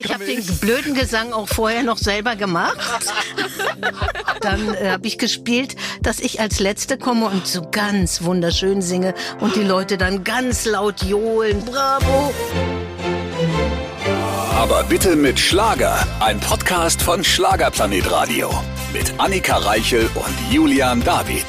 Ich habe den blöden Gesang auch vorher noch selber gemacht. Dann äh, habe ich gespielt, dass ich als Letzte komme und so ganz wunderschön singe und die Leute dann ganz laut johlen. Bravo! Aber bitte mit Schlager. Ein Podcast von Schlagerplanet Radio. Mit Annika Reichel und Julian David.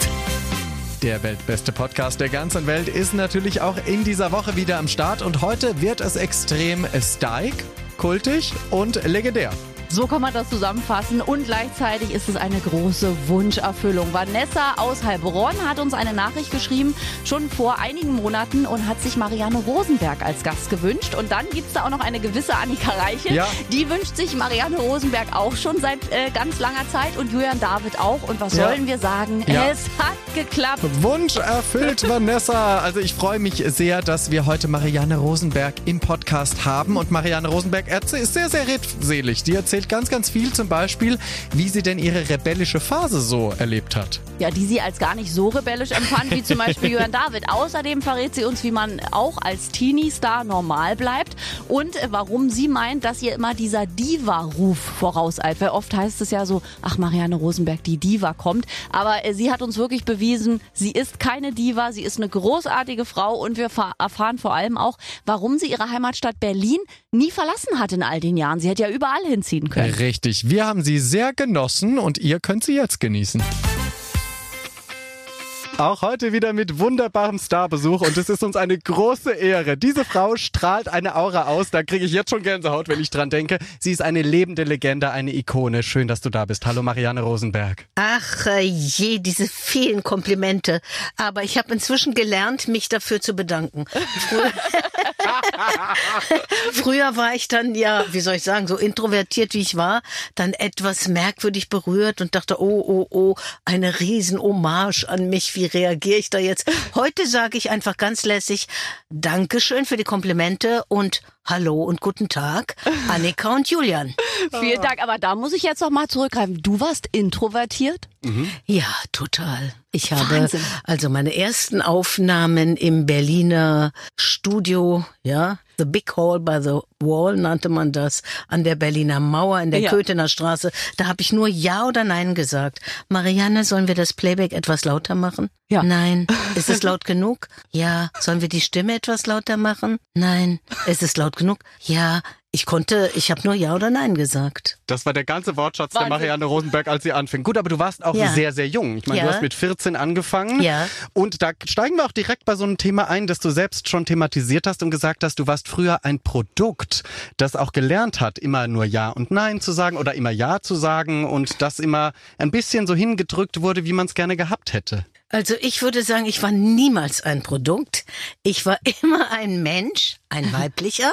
Der weltbeste Podcast der ganzen Welt ist natürlich auch in dieser Woche wieder am Start und heute wird es extrem steig kultig und legendär. So kann man das zusammenfassen und gleichzeitig ist es eine große Wunscherfüllung. Vanessa aus Heilbronn hat uns eine Nachricht geschrieben, schon vor einigen Monaten und hat sich Marianne Rosenberg als Gast gewünscht. Und dann gibt es da auch noch eine gewisse Annika Reichel, ja. die wünscht sich Marianne Rosenberg auch schon seit äh, ganz langer Zeit und Julian David auch. Und was ja. sollen wir sagen? Ja. Es hat geklappt. Wunsch erfüllt, Vanessa. Also ich freue mich sehr, dass wir heute Marianne Rosenberg im Podcast haben. Und Marianne Rosenberg ist sehr, sehr redselig. Die erzählt erzählt ganz, ganz viel zum Beispiel, wie sie denn ihre rebellische Phase so erlebt hat. Ja, die sie als gar nicht so rebellisch empfand wie zum Beispiel Johann David. Außerdem verrät sie uns, wie man auch als Teenie-Star normal bleibt und warum sie meint, dass ihr immer dieser Diva-Ruf vorauseilt. Weil oft heißt es ja so, ach Marianne Rosenberg, die Diva kommt. Aber äh, sie hat uns wirklich bewiesen, sie ist keine Diva, sie ist eine großartige Frau und wir erfahren vor allem auch, warum sie ihre Heimatstadt Berlin nie verlassen hat in all den Jahren. Sie hätte ja überall hinziehen können. Richtig. Wir haben sie sehr genossen und ihr könnt sie jetzt genießen. Auch heute wieder mit wunderbarem Starbesuch und es ist uns eine große Ehre. Diese Frau strahlt eine Aura aus, da kriege ich jetzt schon Gänsehaut, wenn ich dran denke. Sie ist eine lebende Legende, eine Ikone. Schön, dass du da bist. Hallo Marianne Rosenberg. Ach äh, je, diese vielen Komplimente. Aber ich habe inzwischen gelernt, mich dafür zu bedanken. Früher war ich dann ja, wie soll ich sagen, so introvertiert wie ich war, dann etwas merkwürdig berührt und dachte, oh, oh, oh, eine riesen Hommage an mich. Wie reagiere ich da jetzt? Heute sage ich einfach ganz lässig, Dankeschön für die Komplimente und Hallo und guten Tag, Annika und Julian. Vielen Dank, aber da muss ich jetzt noch mal zurückgreifen. Du warst introvertiert? Mhm. Ja, total. Ich habe Wahnsinn. also meine ersten Aufnahmen im Berliner Studio, ja, The Big Hall by the Wall nannte man das, an der Berliner Mauer in der ja. Köthener Straße. Da habe ich nur Ja oder Nein gesagt. Marianne, sollen wir das Playback etwas lauter machen? Ja. Nein. Ist es laut genug? Ja. Sollen wir die Stimme etwas lauter machen? Nein. Ist es laut genug? Ja. Ich konnte, ich habe nur Ja oder Nein gesagt. Das war der ganze Wortschatz Wahnsinn. der Marianne Rosenberg, als sie anfing. Gut, aber du warst auch ja. sehr, sehr jung. Ich meine, ja. du hast mit 14 angefangen. Ja. Und da steigen wir auch direkt bei so einem Thema ein, das du selbst schon thematisiert hast und gesagt hast, du warst früher ein Produkt, das auch gelernt hat, immer nur Ja und Nein zu sagen oder immer Ja zu sagen und das immer ein bisschen so hingedrückt wurde, wie man es gerne gehabt hätte. Also ich würde sagen, ich war niemals ein Produkt. Ich war immer ein Mensch, ein weiblicher.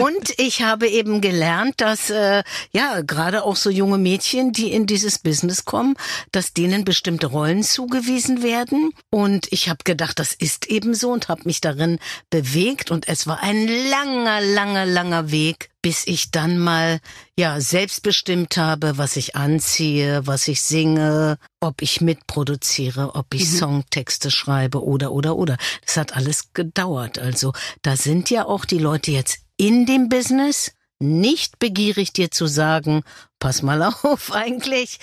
und ich habe eben gelernt, dass äh, ja gerade auch so junge Mädchen, die in dieses Business kommen, dass denen bestimmte Rollen zugewiesen werden. Und ich habe gedacht, das ist eben so und habe mich darin bewegt. Und es war ein langer, langer, langer Weg bis ich dann mal ja selbstbestimmt habe, was ich anziehe, was ich singe, ob ich mitproduziere, ob ich mhm. Songtexte schreibe oder oder oder. Das hat alles gedauert. Also da sind ja auch die Leute jetzt in dem Business nicht begierig, dir zu sagen, pass mal auf, eigentlich,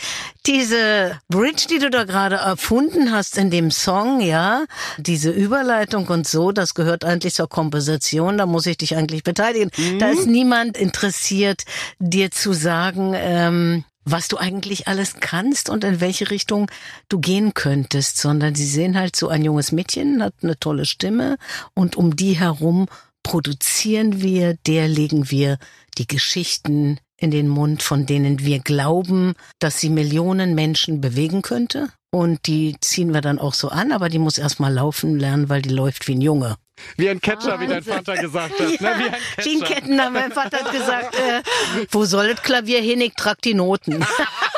diese Bridge, die du da gerade erfunden hast in dem Song, ja, diese Überleitung und so, das gehört eigentlich zur Komposition, da muss ich dich eigentlich beteiligen. Mhm. Da ist niemand interessiert, dir zu sagen, ähm, was du eigentlich alles kannst und in welche Richtung du gehen könntest, sondern sie sehen halt so ein junges Mädchen, hat eine tolle Stimme und um die herum produzieren wir, der legen wir die Geschichten in den Mund, von denen wir glauben, dass sie Millionen Menschen bewegen könnte. Und die ziehen wir dann auch so an, aber die muss erstmal laufen lernen, weil die läuft wie ein Junge. Wie ein Catcher, Wahnsinn. wie dein Vater gesagt hat. Ja, ne? Wie ein Catcher. Gene Kettner, mein Vater hat gesagt, äh, wo soll das Klavier hin, ich trag die Noten.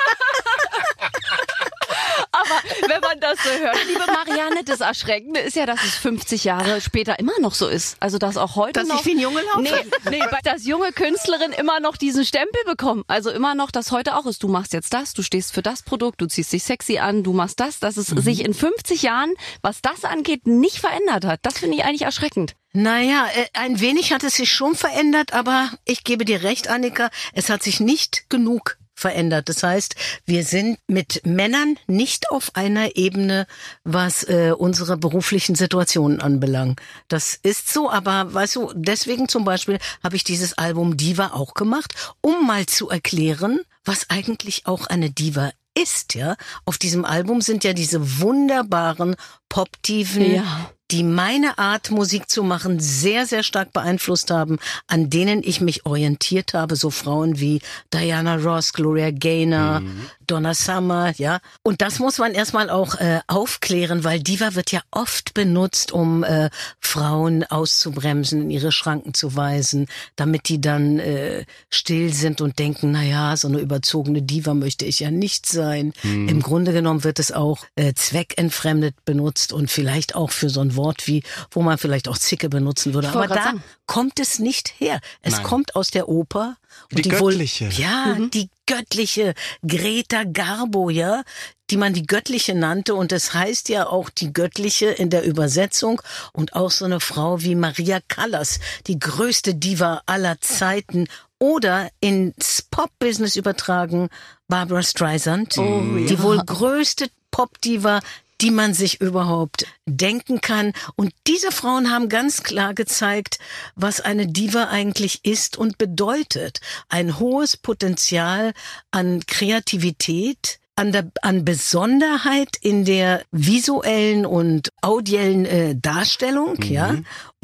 Wenn man das so hört. Liebe Marianne, das Erschreckende ist ja, dass es 50 Jahre später immer noch so ist. Also, dass auch heute dass noch... Dass ich wie ein Junge laufe? Nee, nee, dass junge Künstlerinnen immer noch diesen Stempel bekommen. Also immer noch, dass heute auch ist, du machst jetzt das, du stehst für das Produkt, du ziehst dich sexy an, du machst das, dass es mhm. sich in 50 Jahren, was das angeht, nicht verändert hat. Das finde ich eigentlich erschreckend. Naja, äh, ein wenig hat es sich schon verändert, aber ich gebe dir recht, Annika, es hat sich nicht genug verändert. Das heißt, wir sind mit Männern nicht auf einer Ebene, was äh, unsere beruflichen Situationen anbelangt. Das ist so, aber weißt du, deswegen zum Beispiel habe ich dieses Album Diva auch gemacht, um mal zu erklären, was eigentlich auch eine Diva ist, ja. Auf diesem Album sind ja diese wunderbaren Pop-Diven, ja die meine Art, Musik zu machen, sehr, sehr stark beeinflusst haben, an denen ich mich orientiert habe, so Frauen wie Diana Ross, Gloria Gaynor, mhm. Donna Summer, ja. Und das muss man erstmal auch äh, aufklären, weil Diva wird ja oft benutzt, um äh, Frauen auszubremsen, in ihre Schranken zu weisen, damit die dann äh, still sind und denken, na ja, so eine überzogene Diva möchte ich ja nicht sein. Mhm. Im Grunde genommen wird es auch äh, zweckentfremdet benutzt und vielleicht auch für so ein Wort wie, wo man vielleicht auch Zicke benutzen würde. Aber da sagen. kommt es nicht her. Es Nein. kommt aus der Oper. Und die, die göttliche. Wohl, ja, mhm. die göttliche Greta Garbo, ja, die man die göttliche nannte. Und das heißt ja auch die göttliche in der Übersetzung. Und auch so eine Frau wie Maria Callas, die größte Diva aller Zeiten. Oder ins Pop-Business übertragen Barbara Streisand, oh, die ja. wohl größte Pop-Diva die man sich überhaupt denken kann. Und diese Frauen haben ganz klar gezeigt, was eine Diva eigentlich ist und bedeutet. Ein hohes Potenzial an Kreativität, an, der, an Besonderheit in der visuellen und audiellen äh, Darstellung, mhm. ja.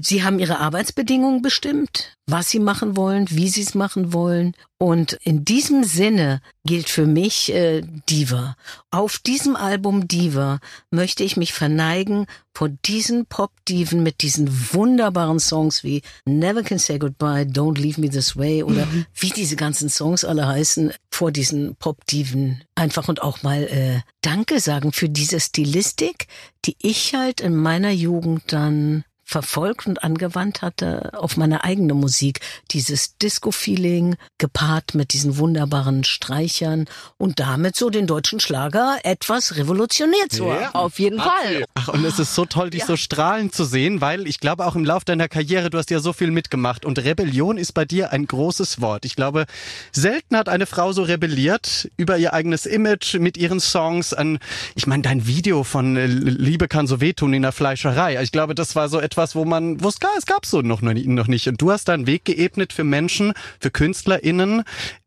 Sie haben ihre Arbeitsbedingungen bestimmt, was sie machen wollen, wie sie es machen wollen. Und in diesem Sinne gilt für mich äh, Diva. Auf diesem Album Diva möchte ich mich verneigen vor diesen Pop-Diven mit diesen wunderbaren Songs wie Never Can Say Goodbye, Don't Leave Me This Way oder mhm. wie diese ganzen Songs alle heißen, vor diesen Pop-Diven einfach und auch mal äh, Danke sagen für diese Stilistik, die ich halt in meiner Jugend dann verfolgt und angewandt hatte auf meine eigene Musik. Dieses Disco-Feeling gepaart mit diesen wunderbaren Streichern und damit so den deutschen Schlager etwas revolutioniert zu haben. Ja, auf jeden Fall. Ach, und es ist so toll, dich ja. so strahlend zu sehen, weil ich glaube auch im Lauf deiner Karriere, du hast ja so viel mitgemacht und Rebellion ist bei dir ein großes Wort. Ich glaube, selten hat eine Frau so rebelliert über ihr eigenes Image mit ihren Songs an, ich meine, dein Video von äh, Liebe kann so wehtun in der Fleischerei. Ich glaube, das war so etwas, etwas, wo man, wo es gar, es gab so noch, noch nicht. Und du hast da einen Weg geebnet für Menschen, für KünstlerInnen,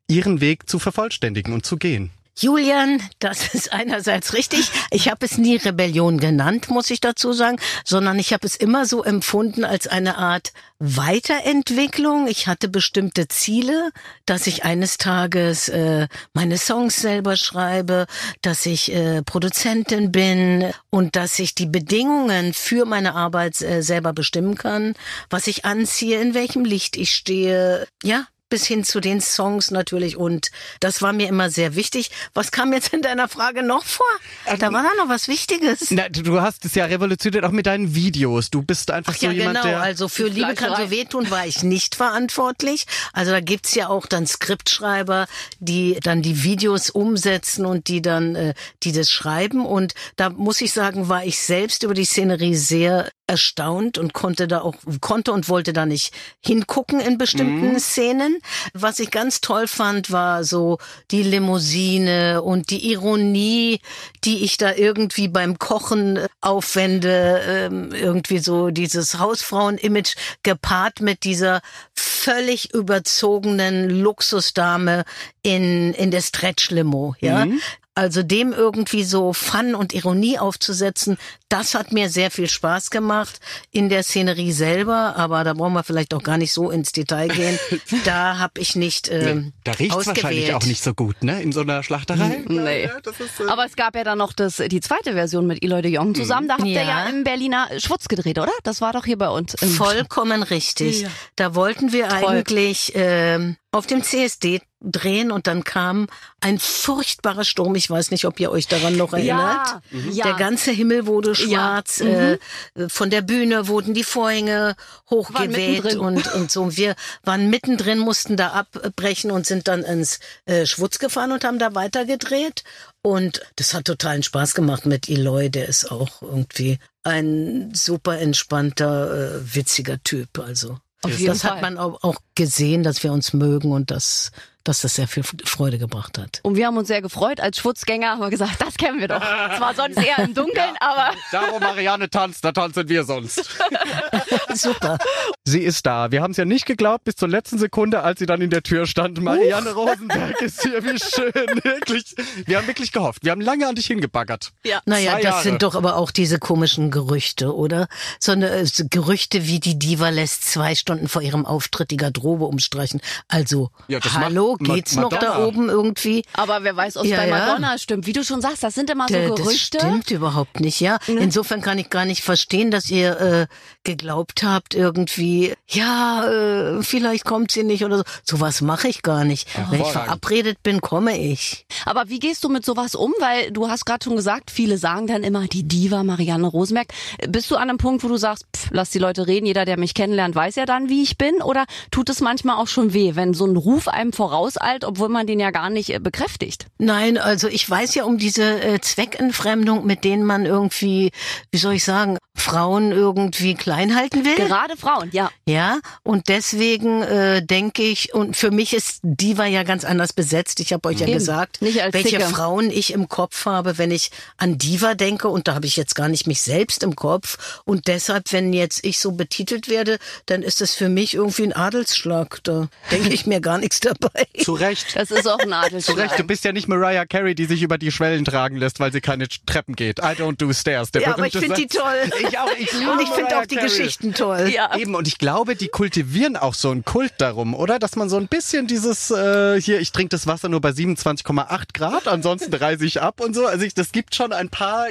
ihren Weg zu vervollständigen und zu gehen. Julian, das ist einerseits richtig. Ich habe es nie Rebellion genannt, muss ich dazu sagen, sondern ich habe es immer so empfunden als eine Art Weiterentwicklung. Ich hatte bestimmte Ziele, dass ich eines Tages äh, meine Songs selber schreibe, dass ich äh, Produzentin bin und dass ich die Bedingungen für meine Arbeit äh, selber bestimmen kann, was ich anziehe, in welchem Licht ich stehe. Ja, bis hin zu den Songs natürlich. Und das war mir immer sehr wichtig. Was kam jetzt in deiner Frage noch vor? Da ähm, war da noch was Wichtiges. Na, du hast es ja revolutioniert auch mit deinen Videos. Du bist einfach Ach, so ja, jemand, genau. der... Also für Liebe kann so wehtun war ich nicht verantwortlich. Also da gibt's ja auch dann Skriptschreiber, die dann die Videos umsetzen und die dann, äh, die das schreiben. Und da muss ich sagen, war ich selbst über die Szenerie sehr erstaunt und konnte da auch, konnte und wollte da nicht hingucken in bestimmten mhm. Szenen. Was ich ganz toll fand, war so die Limousine und die Ironie, die ich da irgendwie beim Kochen aufwende, ähm, irgendwie so dieses Hausfrauen-Image gepaart mit dieser völlig überzogenen Luxusdame in, in der Stretch-Limo, ja. Mhm. Also dem irgendwie so Fun und Ironie aufzusetzen, das hat mir sehr viel Spaß gemacht in der Szenerie selber, aber da brauchen wir vielleicht auch gar nicht so ins Detail gehen. Da habe ich nicht äh, nee, Da riecht wahrscheinlich auch nicht so gut, ne? In so einer Schlachterei. Nee. Ja, ist, äh aber es gab ja dann noch das, die zweite Version mit Eloy de Jong zusammen. Da habt ja. ihr ja im Berliner Schwutz gedreht, oder? Das war doch hier bei uns. Vollkommen richtig. Ja. Da wollten wir Toll. eigentlich äh, auf dem CSD drehen und dann kam ein furchtbarer Sturm. Ich weiß nicht, ob ihr euch daran noch erinnert. Ja, mhm. Der ganze Himmel wurde schwarz. Ja. Äh, mhm. von der Bühne wurden die Vorhänge hochgeweht und, und so. Wir waren mittendrin, mussten da abbrechen und sind dann ins äh, Schwutz gefahren und haben da weitergedreht. Und das hat totalen Spaß gemacht mit Eloy. Der ist auch irgendwie ein super entspannter, äh, witziger Typ. Also. Das Fall. hat man auch gesehen, dass wir uns mögen und dass dass das sehr viel Freude gebracht hat. Und wir haben uns sehr gefreut. Als Schwutzgänger haben wir gesagt, das kennen wir doch. Zwar sonst eher im Dunkeln, ja, aber... Da, wo Marianne tanzt, da tanzen wir sonst. Super. Sie ist da. Wir haben es ja nicht geglaubt bis zur letzten Sekunde, als sie dann in der Tür stand. Marianne uh. Rosenberg ist hier, wie schön. Wirklich. Wir haben wirklich gehofft. Wir haben lange an dich hingebaggert. Ja. Naja, Zwei das Jahre. sind doch aber auch diese komischen Gerüchte, oder? So eine äh, Gerüchte wie die Diva lässt zwei Stunden vor ihrem Auftritt die Garderobe umstreichen. Also, ja, hallo, geht's Madonna. noch da oben irgendwie? Aber wer weiß, ob es ja, bei Madonna ja. stimmt. Wie du schon sagst, das sind immer so D Gerüchte. Das stimmt überhaupt nicht, ja. Ne? Insofern kann ich gar nicht verstehen, dass ihr äh, geglaubt habt, irgendwie, ja, äh, vielleicht kommt sie nicht oder so. Sowas mache ich gar nicht. Ja, Wenn ich verabredet bin, komme ich. Aber wie gehst du mit sowas um? Weil du hast gerade schon gesagt, viele sagen dann immer, die Diva Marianne Rosenberg. Bist du an einem Punkt, wo du sagst, pff, lass die Leute reden, jeder, der mich kennenlernt, weiß ja dann, wie ich bin? Oder tut es manchmal auch schon weh, wenn so ein Ruf einem voraus auseilt, obwohl man den ja gar nicht äh, bekräftigt. Nein, also ich weiß ja um diese äh, Zweckentfremdung, mit denen man irgendwie, wie soll ich sagen, Frauen irgendwie klein halten will. Gerade Frauen, ja. Ja, und deswegen äh, denke ich, und für mich ist Diva ja ganz anders besetzt. Ich habe euch ja Eben. gesagt, welche Zicke. Frauen ich im Kopf habe, wenn ich an Diva denke. Und da habe ich jetzt gar nicht mich selbst im Kopf. Und deshalb, wenn jetzt ich so betitelt werde, dann ist das für mich irgendwie ein Adelsschlag. Da denke ich mir gar nichts dabei. Zu Recht. Das ist auch ein Adelsschlag. Zu Recht. Du bist ja nicht Mariah Carey, die sich über die Schwellen tragen lässt, weil sie keine Treppen geht. I don't do stairs. Der ja, aber ich finde die toll. Ich auch. Ich und ich finde auch die Carey. Geschichten toll. Ja. Eben, und ich glaube, die kultivieren auch so einen Kult darum, oder? Dass man so ein bisschen dieses, äh, hier, ich trinke das Wasser nur bei 27,8 Grad, ansonsten reise ich ab und so. Also ich, das gibt schon ein paar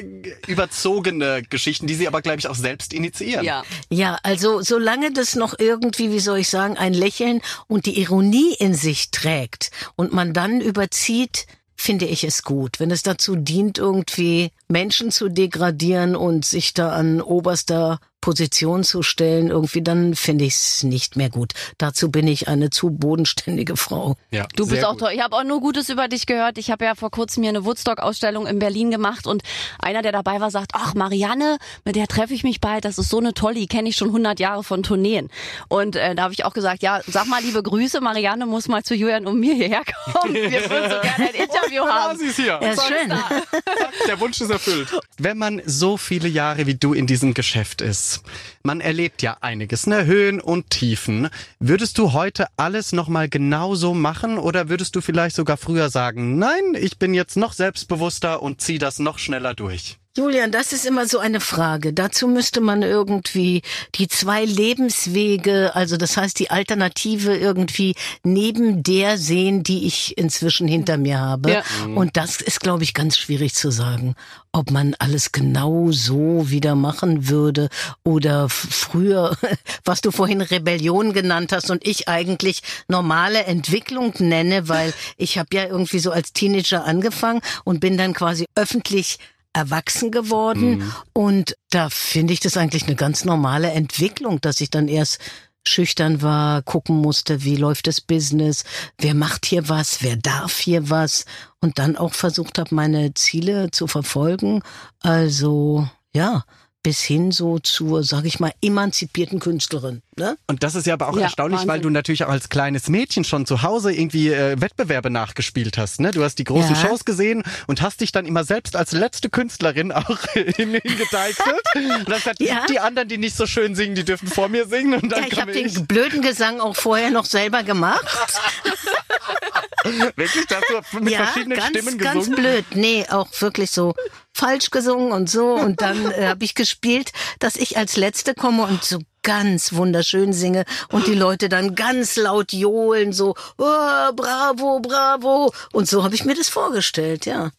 überzogene Geschichten, die sie aber, glaube ich, auch selbst initiieren. Ja. ja, also solange das noch irgendwie, wie soll ich sagen, ein Lächeln und die Ironie in sich trägt und man dann überzieht, finde ich es gut. Wenn es dazu dient, irgendwie Menschen zu degradieren und sich da an oberster Position zu stellen, irgendwie, dann finde ich es nicht mehr gut. Dazu bin ich eine zu bodenständige Frau. Ja, du bist auch gut. toll. Ich habe auch nur Gutes über dich gehört. Ich habe ja vor kurzem hier eine Woodstock-Ausstellung in Berlin gemacht und einer, der dabei war, sagt, ach Marianne, mit der treffe ich mich bald. Das ist so eine tolle, die kenne ich schon 100 Jahre von Tourneen. Und äh, da habe ich auch gesagt, ja, sag mal liebe Grüße, Marianne muss mal zu Julian und mir hierher kommen. Wir würden so gerne ein Interview haben. Sie ist hier. Ja, ist schön. Der Wunsch ist erfüllt. Wenn man so viele Jahre wie du in diesem Geschäft ist, man erlebt ja einiges, ne? Höhen und Tiefen. Würdest du heute alles nochmal genauso machen oder würdest du vielleicht sogar früher sagen, nein, ich bin jetzt noch selbstbewusster und zieh das noch schneller durch? Julian, das ist immer so eine Frage. Dazu müsste man irgendwie die zwei Lebenswege, also das heißt die Alternative irgendwie neben der sehen, die ich inzwischen hinter mir habe. Ja. Und das ist, glaube ich, ganz schwierig zu sagen, ob man alles genau so wieder machen würde oder früher, was du vorhin Rebellion genannt hast und ich eigentlich normale Entwicklung nenne, weil ich habe ja irgendwie so als Teenager angefangen und bin dann quasi öffentlich erwachsen geworden. Mhm. Und da finde ich das eigentlich eine ganz normale Entwicklung, dass ich dann erst schüchtern war, gucken musste, wie läuft das Business, wer macht hier was, wer darf hier was und dann auch versucht habe, meine Ziele zu verfolgen. Also ja, bis hin so zur, sag ich mal, emanzipierten Künstlerin. Ne? Und das ist ja aber auch ja, erstaunlich, Wahnsinn. weil du natürlich auch als kleines Mädchen schon zu Hause irgendwie äh, Wettbewerbe nachgespielt hast. Ne? Du hast die großen ja. Shows gesehen und hast dich dann immer selbst als letzte Künstlerin auch hingedeichselt. und hast gesagt, ja. die anderen, die nicht so schön singen, die dürfen vor mir singen. Und dann ja, ich habe den blöden Gesang auch vorher noch selber gemacht. wirklich? Hast du mit ja, verschiedenen ganz, Stimmen gesungen? Ganz blöd. Nee, auch wirklich so falsch gesungen und so. Und dann äh, habe ich gespielt, dass ich als Letzte komme und so ganz wunderschön singe und die Leute dann ganz laut johlen, so, oh, bravo, bravo. Und so habe ich mir das vorgestellt, ja.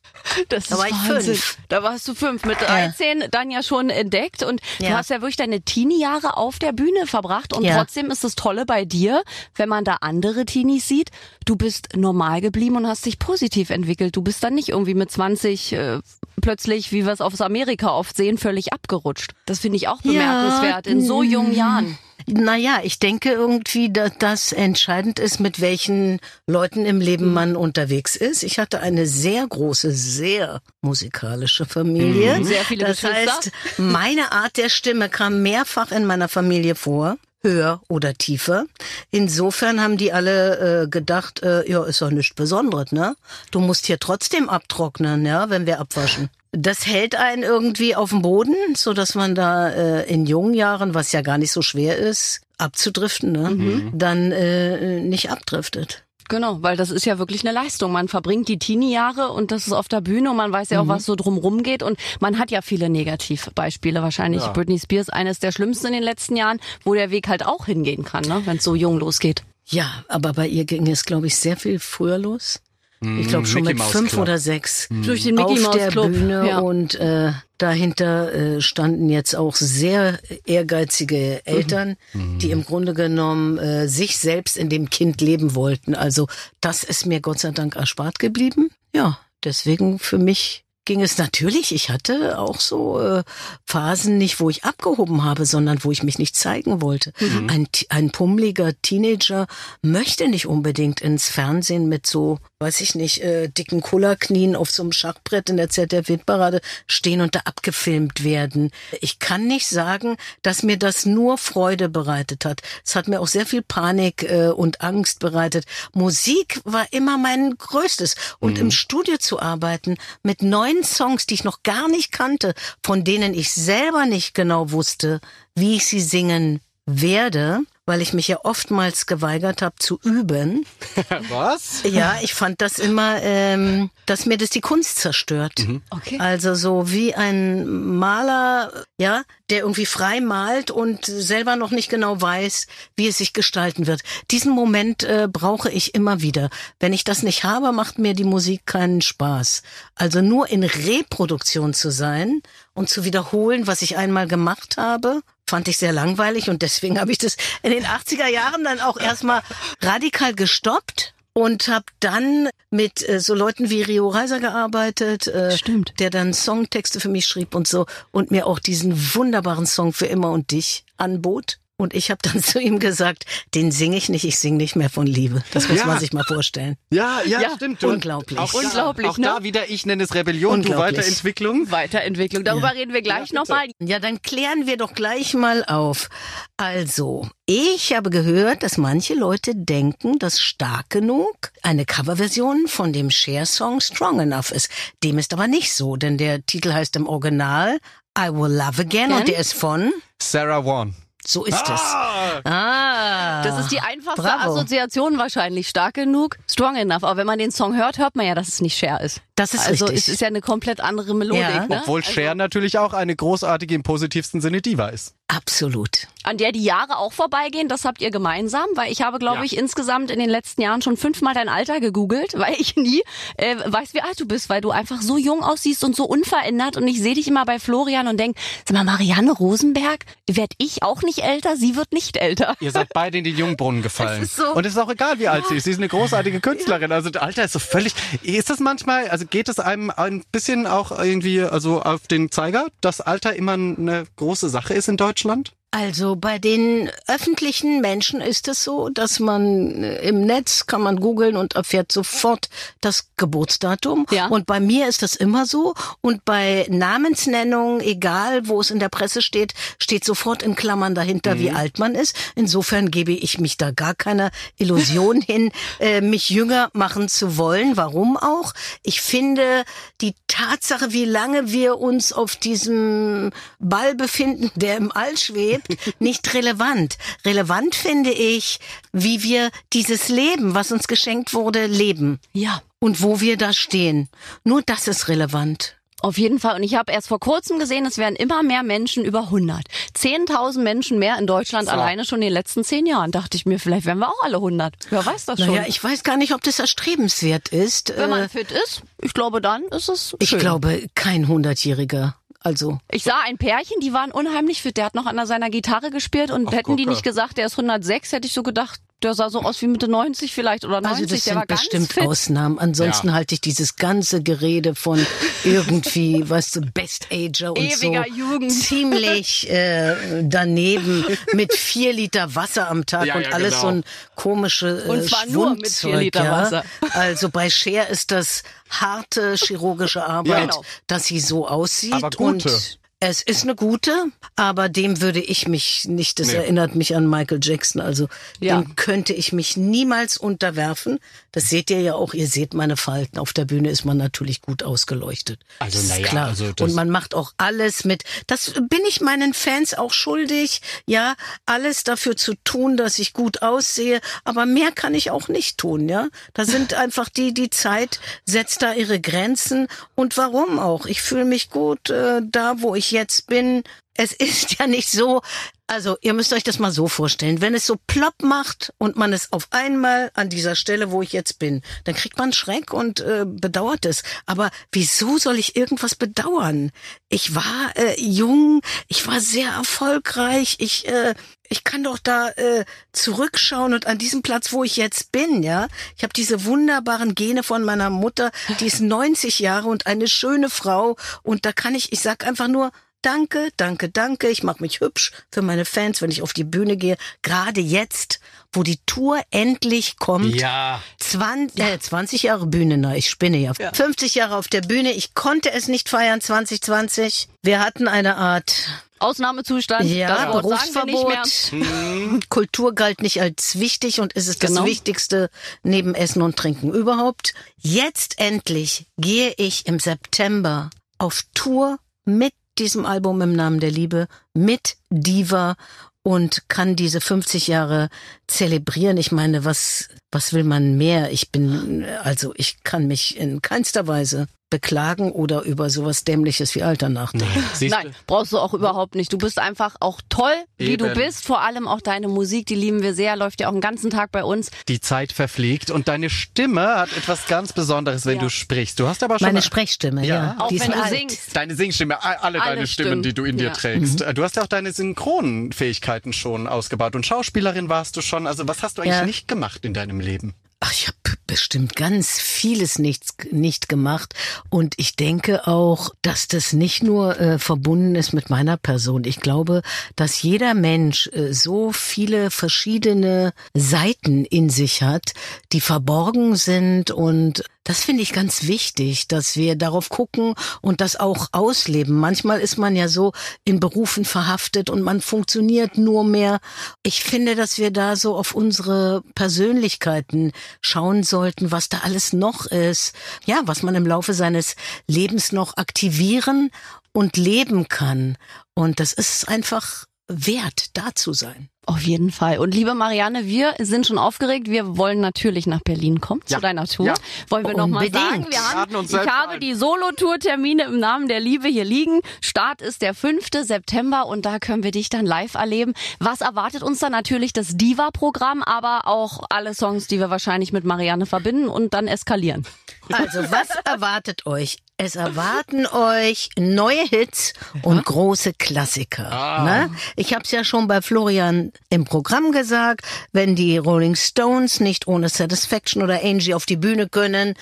Das da war ich fünf. Da warst du fünf. Mit 13 ja. dann ja schon entdeckt und ja. du hast ja wirklich deine Teenie-Jahre auf der Bühne verbracht und ja. trotzdem ist das Tolle bei dir, wenn man da andere Teenies sieht, du bist normal geblieben und hast dich positiv entwickelt. Du bist dann nicht irgendwie mit 20 äh, plötzlich, wie wir es aus Amerika oft sehen, völlig abgerutscht. Das finde ich auch bemerkenswert in so jungen Jahren. Naja, ich denke irgendwie, dass das entscheidend ist, mit welchen Leuten im Leben man unterwegs ist. Ich hatte eine sehr große, sehr musikalische Familie. Mhm. Sehr viele Das Geschwister. heißt, meine Art der Stimme kam mehrfach in meiner Familie vor höher oder tiefer. Insofern haben die alle äh, gedacht, äh, ja, ist doch nichts Besonderes, ne? Du musst hier trotzdem abtrocknen, ja, wenn wir abwaschen. Das hält einen irgendwie auf dem Boden, so dass man da äh, in jungen Jahren, was ja gar nicht so schwer ist, abzudriften, ne? Mhm. dann äh, nicht abdriftet. Genau, weil das ist ja wirklich eine Leistung. Man verbringt die Teenie-Jahre und das ist auf der Bühne und man weiß ja auch, mhm. was so drumrum geht und man hat ja viele Negativbeispiele. Wahrscheinlich ja. Britney Spears eines der schlimmsten in den letzten Jahren, wo der Weg halt auch hingehen kann, ne? wenn es so jung losgeht. Ja, aber bei ihr ging es, glaube ich, sehr viel früher los. Ich glaube schon Mickey mit fünf Club. oder sechs mhm. durch den Mickey auf der Club. Bühne ja. und äh, dahinter äh, standen jetzt auch sehr ehrgeizige Eltern, mhm. die im Grunde genommen äh, sich selbst in dem Kind leben wollten. Also das ist mir Gott sei Dank erspart geblieben. Ja, deswegen für mich ging es natürlich. Ich hatte auch so äh, Phasen nicht, wo ich abgehoben habe, sondern wo ich mich nicht zeigen wollte. Mhm. Ein, ein pummeliger Teenager möchte nicht unbedingt ins Fernsehen mit so, weiß ich nicht, äh, dicken Kullerknien auf so einem Schachbrett in der ZDF-Parade stehen und da abgefilmt werden. Ich kann nicht sagen, dass mir das nur Freude bereitet hat. Es hat mir auch sehr viel Panik äh, und Angst bereitet. Musik war immer mein größtes. Und mhm. im Studio zu arbeiten mit neuen Songs, die ich noch gar nicht kannte, von denen ich selber nicht genau wusste, wie ich sie singen werde, weil ich mich ja oftmals geweigert habe zu üben. Was? Ja, ich fand das immer, ähm, dass mir das die Kunst zerstört. Mhm. Okay. Also so wie ein Maler, ja, der irgendwie frei malt und selber noch nicht genau weiß, wie es sich gestalten wird. Diesen Moment äh, brauche ich immer wieder. Wenn ich das nicht habe, macht mir die Musik keinen Spaß. Also nur in Reproduktion zu sein und zu wiederholen, was ich einmal gemacht habe, fand ich sehr langweilig und deswegen habe ich das in den 80er Jahren dann auch erstmal radikal gestoppt und habe dann mit äh, so Leuten wie Rio Reiser gearbeitet, äh, Stimmt. der dann Songtexte für mich schrieb und so und mir auch diesen wunderbaren Song für immer und dich anbot. Und ich habe dann zu ihm gesagt, den singe ich nicht, ich singe nicht mehr von Liebe. Das muss ja. man sich mal vorstellen. Ja, ja, ja stimmt. Unglaublich. Auch, unglaublich. Auch ne? da wieder, ich nenne es Rebellion, du Weiterentwicklung. Weiterentwicklung, darüber ja. reden wir gleich ja, nochmal. Ja, dann klären wir doch gleich mal auf. Also, ich habe gehört, dass manche Leute denken, dass Stark genug eine Coverversion von dem Share-Song Strong Enough ist. Dem ist aber nicht so, denn der Titel heißt im Original I Will Love Again Ken? und der ist von Sarah Vaughan. So ist ah. es. Ah. Das ist die einfachste Bravo. Assoziation wahrscheinlich. Stark genug, strong enough. Aber wenn man den Song hört, hört man ja, dass es nicht Cher ist. Das ist also richtig. es ist ja eine komplett andere Melodik. Ja. Ne? Obwohl also Cher natürlich auch eine großartige im positivsten Sinne Diva ist. Absolut. An der die Jahre auch vorbeigehen, das habt ihr gemeinsam, weil ich habe, glaube ja. ich, insgesamt in den letzten Jahren schon fünfmal dein Alter gegoogelt, weil ich nie äh, weiß, wie alt du bist, weil du einfach so jung aussiehst und so unverändert und ich sehe dich immer bei Florian und denk, sag mal, Marianne Rosenberg, werd ich auch nicht älter, sie wird nicht älter. Ihr seid beide in den Jungbrunnen gefallen. So. Und es ist auch egal, wie alt ja. sie ist. Sie ist eine großartige Künstlerin. Also Alter ist so völlig. Ist das manchmal, also geht es einem ein bisschen auch irgendwie also auf den Zeiger, dass Alter immer eine große Sache ist in Deutschland? Deutschland? Also bei den öffentlichen Menschen ist es so, dass man äh, im Netz kann man googeln und erfährt sofort das Geburtsdatum. Ja. Und bei mir ist das immer so. Und bei Namensnennung, egal wo es in der Presse steht, steht sofort in Klammern dahinter, mhm. wie alt man ist. Insofern gebe ich mich da gar keiner Illusion hin, äh, mich jünger machen zu wollen. Warum auch? Ich finde die Tatsache, wie lange wir uns auf diesem Ball befinden, der im All schwebt, gibt, nicht relevant. Relevant finde ich, wie wir dieses Leben, was uns geschenkt wurde, leben. Ja. Und wo wir da stehen. Nur das ist relevant. Auf jeden Fall. Und ich habe erst vor kurzem gesehen, es werden immer mehr Menschen über 100. 10.000 Menschen mehr in Deutschland so. alleine schon in den letzten zehn Jahren. Dachte ich mir, vielleicht werden wir auch alle 100. Wer weiß das schon. Naja, ich weiß gar nicht, ob das erstrebenswert ist. Wenn man äh, fit ist, ich glaube, dann ist es schön. Ich glaube, kein 100-Jähriger also. Ich sah ein Pärchen, die waren unheimlich fit. Der hat noch an seiner Gitarre gespielt und Ach, hätten die nicht gesagt, der ist 106, hätte ich so gedacht, der sah so aus wie Mitte 90 vielleicht oder 90. Also das der sind bestimmt fit. Ausnahmen. Ansonsten ja. halte ich dieses ganze Gerede von irgendwie, weißt du, Best Ager und Ewiger so Jugend. ziemlich äh, daneben mit vier Liter Wasser am Tag ja, und ja, alles genau. so ein komische äh, Und zwar nur mit vier Liter Wasser. Also bei Cher ist das harte chirurgische Arbeit, genau. dass sie so aussieht. Aber gute. Und es ist eine gute, aber dem würde ich mich nicht, das nee. erinnert mich an Michael Jackson, also ja. dem könnte ich mich niemals unterwerfen. Das seht ihr ja auch, ihr seht meine Falten. Auf der Bühne ist man natürlich gut ausgeleuchtet. Also naja, klar. Also Und man macht auch alles mit. Das bin ich meinen Fans auch schuldig, ja, alles dafür zu tun, dass ich gut aussehe, aber mehr kann ich auch nicht tun, ja. Da sind einfach die, die Zeit setzt da ihre Grenzen und warum auch? Ich fühle mich gut äh, da, wo ich jetzt bin. Es ist ja nicht so, also ihr müsst euch das mal so vorstellen, wenn es so plopp macht und man ist auf einmal an dieser Stelle, wo ich jetzt bin, dann kriegt man Schreck und äh, bedauert es. Aber wieso soll ich irgendwas bedauern? Ich war äh, jung, ich war sehr erfolgreich, ich äh, ich kann doch da äh, zurückschauen und an diesem Platz, wo ich jetzt bin, ja, ich habe diese wunderbaren Gene von meiner Mutter, die ist 90 Jahre und eine schöne Frau und da kann ich, ich sag einfach nur Danke, danke, danke. Ich mache mich hübsch für meine Fans, wenn ich auf die Bühne gehe. Gerade jetzt, wo die Tour endlich kommt. Ja. 20, äh, 20 Jahre Bühne, na, ich spinne ja. ja. 50 Jahre auf der Bühne. Ich konnte es nicht feiern 2020. Wir hatten eine Art Ausnahmezustand, ja, Berufsverbot. Mhm. Kultur galt nicht als wichtig und ist es genau. das Wichtigste neben Essen und Trinken überhaupt. Jetzt endlich gehe ich im September auf Tour mit diesem Album im Namen der Liebe mit Diva und kann diese 50 Jahre zelebrieren. Ich meine, was, was will man mehr? Ich bin, also ich kann mich in keinster Weise beklagen oder über sowas Dämliches wie Alter nachdenken. Nee. Nein, brauchst du auch überhaupt nicht. Du bist einfach auch toll, wie Eben. du bist. Vor allem auch deine Musik, die lieben wir sehr, läuft ja auch den ganzen Tag bei uns. Die Zeit verfliegt und deine Stimme hat etwas ganz Besonderes, wenn ja. du sprichst. Du hast aber schon meine Sprechstimme, ja. ja. Auch wenn du alt. singst. Deine Singstimme, alle, alle deine Stimmen, Stimmen, die du in dir trägst. Mhm. Du hast ja auch deine Synchronfähigkeiten schon ausgebaut und Schauspielerin warst du schon. Also was hast du eigentlich nicht gemacht in deinem Leben? Ach, ich habe bestimmt ganz vieles nicht, nicht gemacht. Und ich denke auch, dass das nicht nur äh, verbunden ist mit meiner Person. Ich glaube, dass jeder Mensch äh, so viele verschiedene Seiten in sich hat, die verborgen sind und das finde ich ganz wichtig, dass wir darauf gucken und das auch ausleben. Manchmal ist man ja so in Berufen verhaftet und man funktioniert nur mehr. Ich finde, dass wir da so auf unsere Persönlichkeiten schauen sollten, was da alles noch ist. Ja, was man im Laufe seines Lebens noch aktivieren und leben kann. Und das ist einfach wert, da zu sein. Auf jeden Fall. Und liebe Marianne, wir sind schon aufgeregt. Wir wollen natürlich nach Berlin kommen ja. zu deiner Tour. Ja. Wollen wir nochmal sagen. Wir haben, ich habe ein. die Solo-Tour-Termine im Namen der Liebe hier liegen. Start ist der 5. September und da können wir dich dann live erleben. Was erwartet uns dann natürlich das Diva-Programm, aber auch alle Songs, die wir wahrscheinlich mit Marianne verbinden und dann eskalieren. Also, was erwartet euch? Es erwarten euch neue Hits und große Klassiker. Ah. Ne? Ich habe es ja schon bei Florian im Programm gesagt, wenn die Rolling Stones nicht ohne Satisfaction oder Angie auf die Bühne können,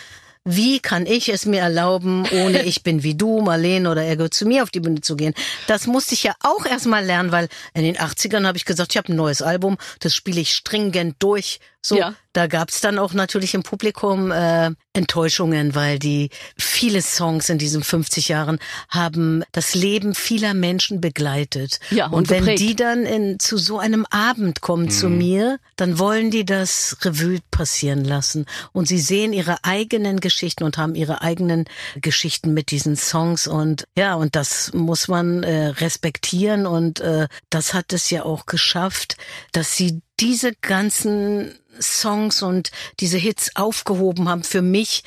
wie kann ich es mir erlauben, ohne ich bin wie du, Marlene oder er gehört zu mir auf die Bühne zu gehen? Das musste ich ja auch erstmal lernen, weil in den 80ern habe ich gesagt, ich habe ein neues Album, das spiele ich stringent durch. So, ja. Da gab's dann auch natürlich im Publikum äh, Enttäuschungen, weil die viele Songs in diesen 50 Jahren haben das Leben vieler Menschen begleitet. Ja, und, und wenn geprägt. die dann in, zu so einem Abend kommen mhm. zu mir, dann wollen die das Revue passieren lassen. Und sie sehen ihre eigenen Geschichten und haben ihre eigenen Geschichten mit diesen Songs. Und ja, und das muss man äh, respektieren. Und äh, das hat es ja auch geschafft, dass sie diese ganzen Songs und diese Hits aufgehoben haben für mich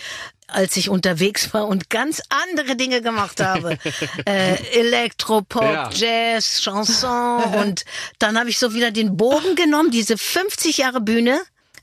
als ich unterwegs war und ganz andere Dinge gemacht habe. äh, Elektropop, ja. Jazz, Chanson und dann habe ich so wieder den Bogen genommen, diese 50 Jahre Bühne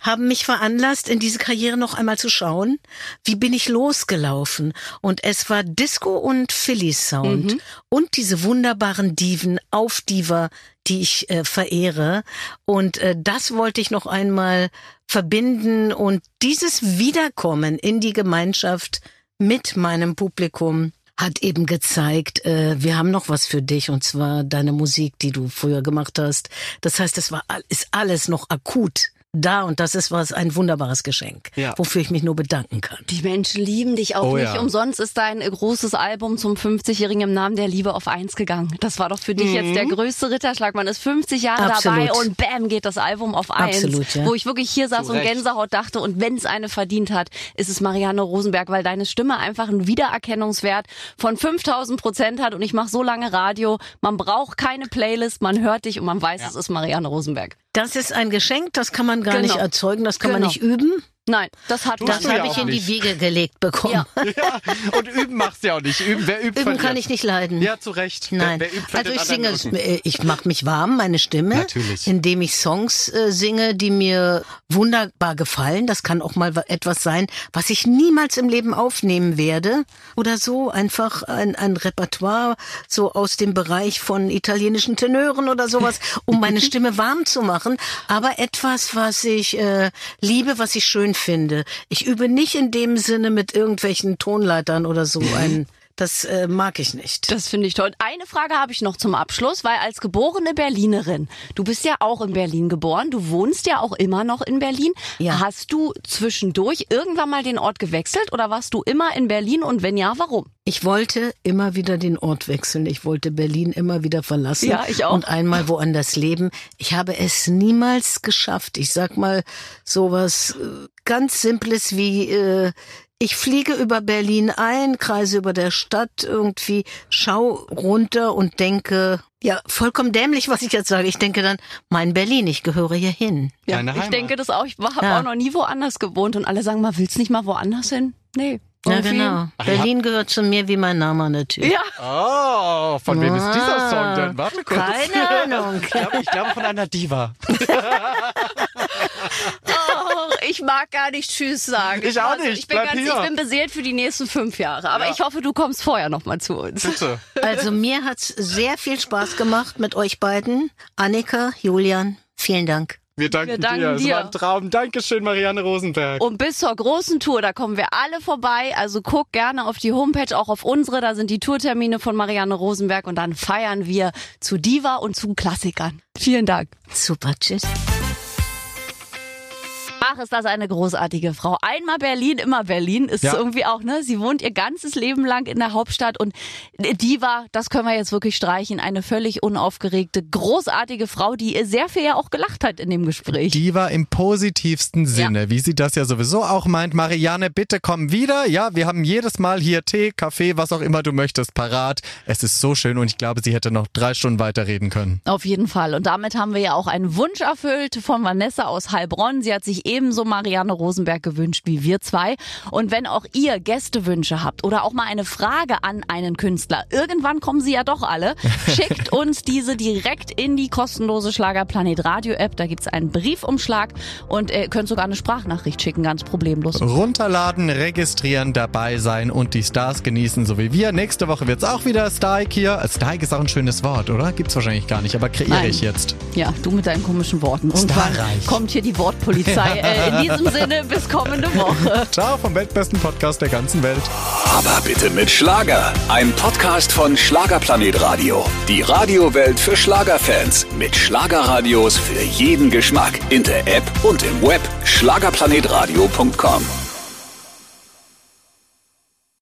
haben mich veranlasst, in diese Karriere noch einmal zu schauen, wie bin ich losgelaufen. Und es war Disco und Philly Sound mhm. und diese wunderbaren Diven auf Diva, die ich äh, verehre. Und äh, das wollte ich noch einmal verbinden und dieses Wiederkommen in die Gemeinschaft mit meinem Publikum hat eben gezeigt, äh, wir haben noch was für dich und zwar deine Musik, die du früher gemacht hast. Das heißt, es war ist alles noch akut da und das ist was ein wunderbares Geschenk, ja. wofür ich mich nur bedanken kann. Die Menschen lieben dich auch oh, nicht. Ja. Umsonst ist dein großes Album zum 50-jährigen im Namen der Liebe auf eins gegangen. Das war doch für dich mhm. jetzt der größte Ritterschlag. Man ist 50 Jahre Absolut. dabei und bam geht das Album auf eins. Absolut, ja. Wo ich wirklich hier saß und Gänsehaut dachte und wenn es eine verdient hat, ist es Marianne Rosenberg, weil deine Stimme einfach einen Wiedererkennungswert von 5000 Prozent hat und ich mache so lange Radio. Man braucht keine Playlist, man hört dich und man weiß, es ist Marianne Rosenberg. Das ist ein Geschenk, das kann man gar genau. nicht erzeugen, das kann genau. man nicht üben. Nein, das hat Das habe ich in die Wiege gelegt bekommen. Ja. ja. Und üben machst du ja auch nicht. Üben, wer übt, üben kann ich nicht leiden. Ja, zu Recht. Nein. Wer, wer übt, also ich singe, ich mache mich warm, meine Stimme, Natürlich. indem ich Songs äh, singe, die mir wunderbar gefallen. Das kann auch mal etwas sein, was ich niemals im Leben aufnehmen werde oder so. Einfach ein, ein Repertoire so aus dem Bereich von italienischen Tenören oder sowas, um meine Stimme warm zu machen. Aber etwas, was ich äh, liebe, was ich schön finde. Ich übe nicht in dem Sinne mit irgendwelchen Tonleitern oder so ein das äh, mag ich nicht. Das finde ich toll. Eine Frage habe ich noch zum Abschluss, weil als geborene Berlinerin, du bist ja auch in Berlin geboren, du wohnst ja auch immer noch in Berlin. Ja. Hast du zwischendurch irgendwann mal den Ort gewechselt oder warst du immer in Berlin und wenn ja, warum? Ich wollte immer wieder den Ort wechseln. Ich wollte Berlin immer wieder verlassen ja, ich auch. und einmal woanders leben. Ich habe es niemals geschafft. Ich sag mal sowas äh, ganz Simples wie äh, ich fliege über Berlin ein, kreise über der Stadt irgendwie, schau runter und denke, ja, vollkommen dämlich, was ich jetzt sage. Ich denke dann, mein Berlin, ich gehöre hier hin. Ja, ich denke das auch. Ich habe ja. auch noch nie woanders gewohnt und alle sagen mal, willst nicht mal woanders hin? Nee. Ja, genau. Ach, Berlin gehört zu mir wie mein Name natürlich. Ja. Oh, von wem ist dieser Song denn? Warte kurz. Keine Ahnung. ich, glaube, ich glaube von einer Diva. ich mag gar nicht Tschüss sagen. Ich auch nicht. Ich bin, ganz, ich bin beseelt für die nächsten fünf Jahre. Aber ja. ich hoffe, du kommst vorher noch mal zu uns. Bitte. Also mir hat's sehr viel Spaß gemacht mit euch beiden. Annika, Julian, vielen Dank. Wir danken, Wir danken dir. dir. Es war ein Traum. Dankeschön, Marianne Rosenberg. Und bis zur großen Tour, da kommen wir alle vorbei. Also guck gerne auf die Homepage, auch auf unsere. Da sind die Tourtermine von Marianne Rosenberg. Und dann feiern wir zu Diva und zu Klassikern. Vielen Dank. Super, tschüss. Ach, ist das eine großartige Frau. Einmal Berlin, immer Berlin ist ja. irgendwie auch, ne? Sie wohnt ihr ganzes Leben lang in der Hauptstadt und die war, das können wir jetzt wirklich streichen, eine völlig unaufgeregte, großartige Frau, die sehr viel ja auch gelacht hat in dem Gespräch. Die war im positivsten Sinne, ja. wie sie das ja sowieso auch meint. Marianne, bitte komm wieder. Ja, wir haben jedes Mal hier Tee, Kaffee, was auch immer du möchtest, parat. Es ist so schön und ich glaube, sie hätte noch drei Stunden weiterreden können. Auf jeden Fall. Und damit haben wir ja auch einen Wunsch erfüllt von Vanessa aus Heilbronn. Sie hat sich eh ebenso Marianne Rosenberg gewünscht wie wir zwei. Und wenn auch ihr Gästewünsche habt oder auch mal eine Frage an einen Künstler, irgendwann kommen sie ja doch alle, schickt uns diese direkt in die kostenlose Schlagerplanet Radio App. Da gibt's einen Briefumschlag und ihr könnt sogar eine Sprachnachricht schicken, ganz problemlos. Runterladen, registrieren, dabei sein und die Stars genießen, so wie wir. Nächste Woche wird's auch wieder Stike hier. Stike ist auch ein schönes Wort, oder? Gibt's wahrscheinlich gar nicht, aber kreiere Nein. ich jetzt. Ja, du mit deinen komischen Worten. Und kommt hier die Wortpolizei. Äh, in diesem Sinne, bis kommende Woche. Ciao vom weltbesten Podcast der ganzen Welt. Aber bitte mit Schlager. Ein Podcast von Schlagerplanet Radio. Die Radiowelt für Schlagerfans. Mit Schlagerradios für jeden Geschmack. In der App und im Web. Schlagerplanetradio.com.